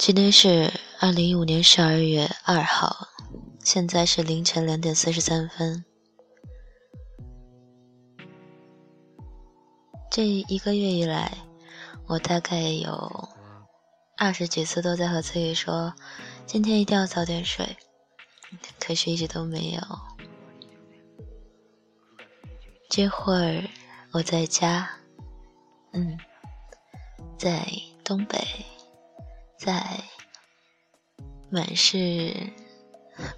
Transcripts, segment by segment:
今天是二零一五年十二月二号，现在是凌晨两点四十三分。这一个月以来，我大概有二十几次都在和自己说，今天一定要早点睡，可是一直都没有。这会儿我在家，嗯，在东北。在满是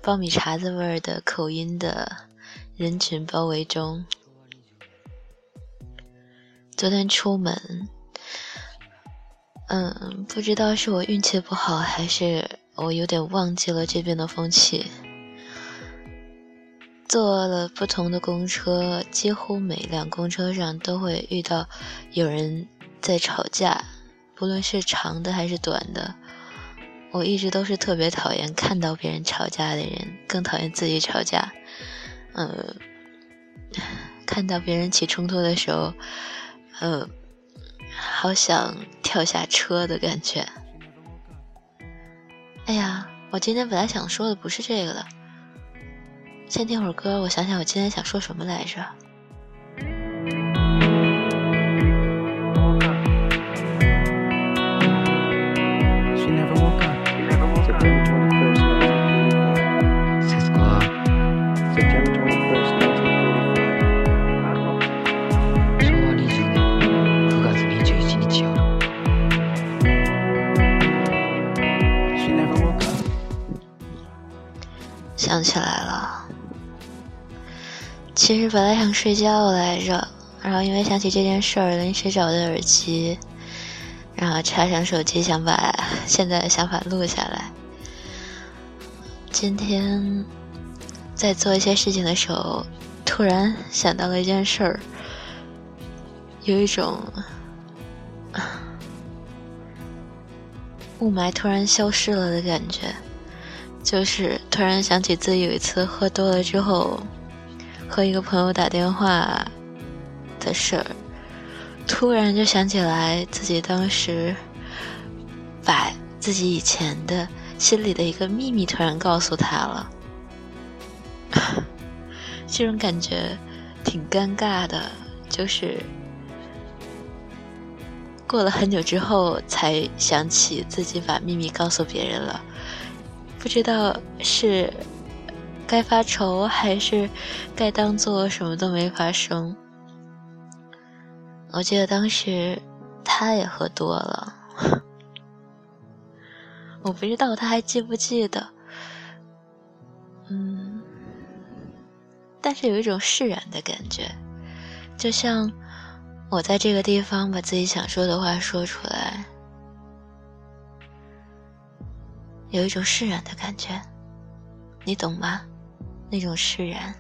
爆米碴子味儿的口音的人群包围中，昨天出门，嗯，不知道是我运气不好，还是我有点忘记了这边的风气。坐了不同的公车，几乎每辆公车上都会遇到有人在吵架。不论是长的还是短的，我一直都是特别讨厌看到别人吵架的人，更讨厌自己吵架。嗯，看到别人起冲突的时候，嗯，好想跳下车的感觉。哎呀，我今天本来想说的不是这个的，先听会儿歌，我想想我今天想说什么来着。其实本来想睡觉来着，然后因为想起这件事儿，临时找的耳机，然后插上手机，想把现在的想法录下来。今天在做一些事情的时候，突然想到了一件事儿，有一种雾霾突然消失了的感觉。就是突然想起自己有一次喝多了之后，和一个朋友打电话的事儿，突然就想起来自己当时把自己以前的心里的一个秘密突然告诉他了，这种感觉挺尴尬的，就是过了很久之后才想起自己把秘密告诉别人了。不知道是该发愁还是该当做什么都没发生。我记得当时他也喝多了，我不知道他还记不记得。嗯，但是有一种释然的感觉，就像我在这个地方把自己想说的话说出来。有一种释然的感觉，你懂吗？那种释然。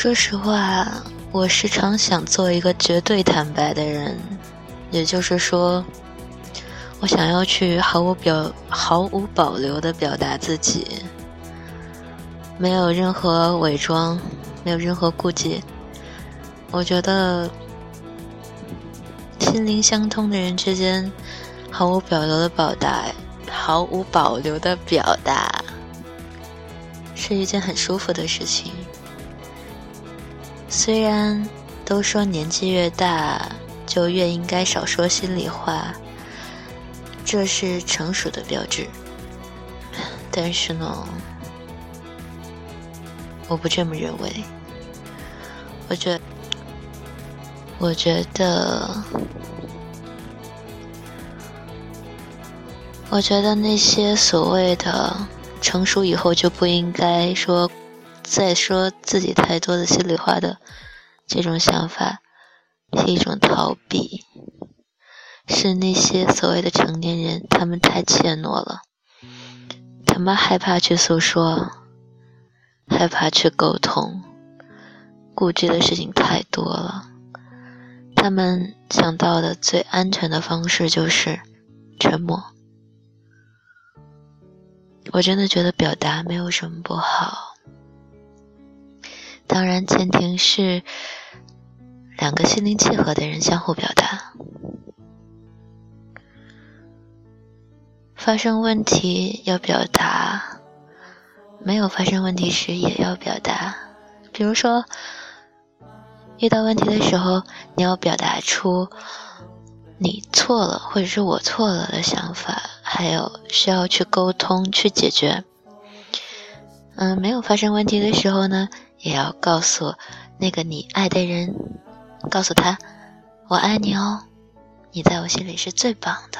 说实话，我时常想做一个绝对坦白的人，也就是说，我想要去毫无表、毫无保留的表达自己，没有任何伪装，没有任何顾忌。我觉得，心灵相通的人之间，毫无保留的表达，毫无保留的表达，是一件很舒服的事情。虽然都说年纪越大就越应该少说心里话，这是成熟的标志，但是呢，我不这么认为。我觉，我觉得，我觉得那些所谓的成熟以后就不应该说再说自己太多的心里话的这种想法，是一种逃避，是那些所谓的成年人，他们太怯懦了，他们害怕去诉说，害怕去沟通，顾忌的事情太多了，他们想到的最安全的方式就是沉默。我真的觉得表达没有什么不好，当然前提是两个心灵契合的人相互表达。发生问题要表达，没有发生问题时也要表达。比如说，遇到问题的时候，你要表达出你错了或者是我错了的想法。还有需要去沟通去解决，嗯，没有发生问题的时候呢，也要告诉那个你爱的人，告诉他，我爱你哦，你在我心里是最棒的。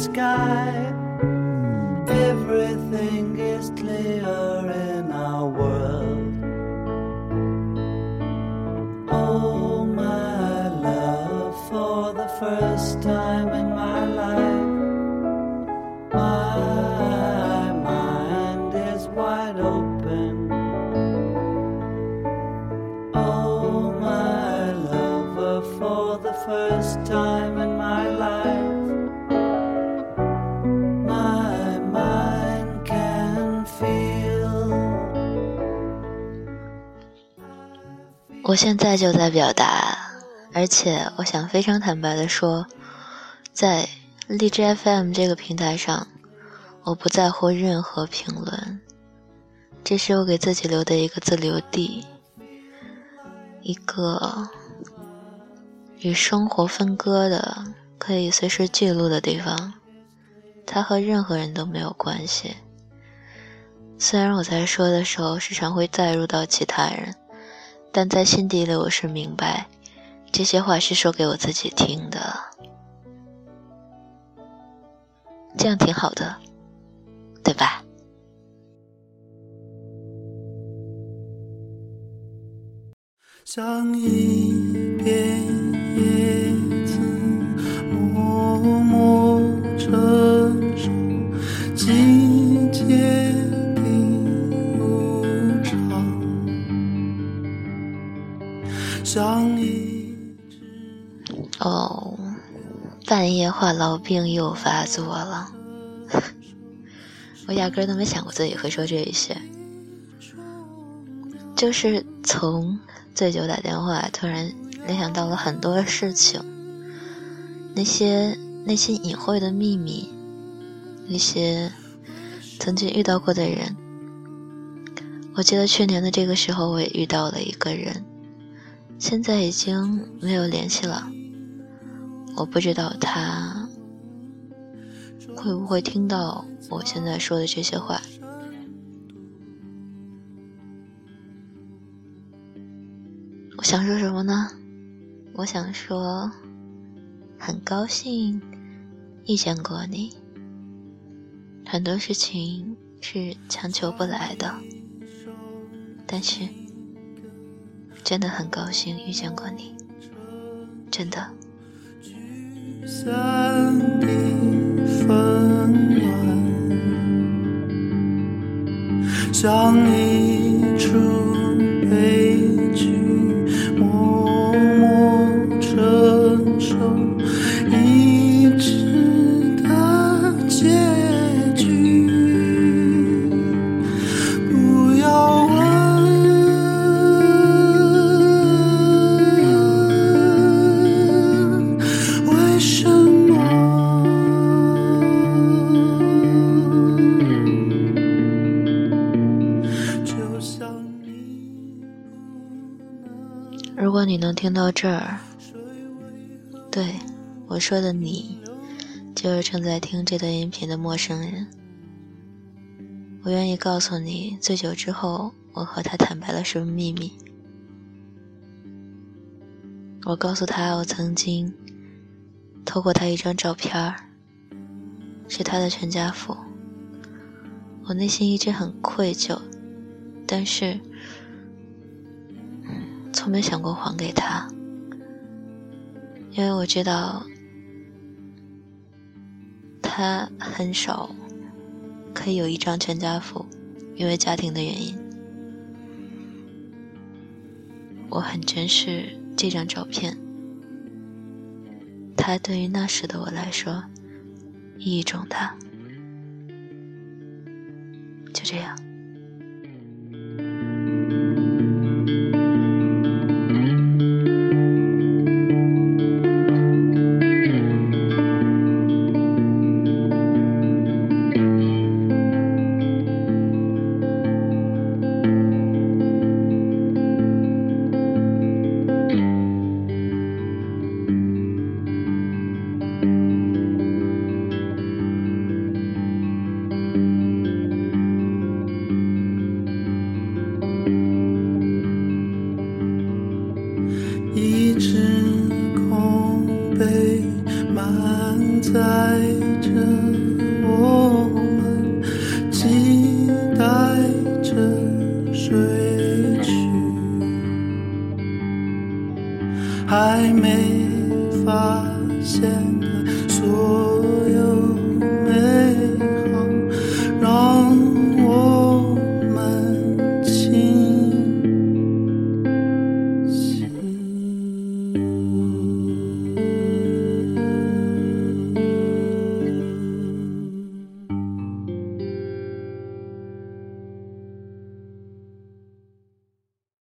sky. first time in my life, my mind is wide open. Oh, my lover, for the first time in my life. 我现在就在表达， 而且我想非常坦白的说，在荔枝 FM 这个平台上，我不在乎任何评论，这是我给自己留的一个自留地，一个与生活分割的可以随时记录的地方，它和任何人都没有关系。虽然我在说的时候时常会带入到其他人。但在心底里，我是明白，这些话是说给我自己听的，这样挺好的，对吧？像一片半夜话痨病又发作了。我压根都没想过自己会说这些，就是从醉酒打电话，突然联想到了很多事情，那些内心隐晦的秘密，那些曾经遇到过的人。我记得去年的这个时候，我也遇到了一个人。现在已经没有联系了，我不知道他会不会听到我现在说的这些话。我想说什么呢？我想说，很高兴遇见过你。很多事情是强求不来的，但是。真的很高兴遇见过你，真的。像一你能听到这儿，对我说的你，就是正在听这段音频的陌生人。我愿意告诉你，醉酒之后，我和他坦白了什么秘密。我告诉他，我曾经偷过他一张照片儿，是他的全家福。我内心一直很愧疚，但是从没想过还给他，因为我知道他很少可以有一张全家福，因为家庭的原因。我很珍视。这张照片，它对于那时的我来说意义重大。就这样。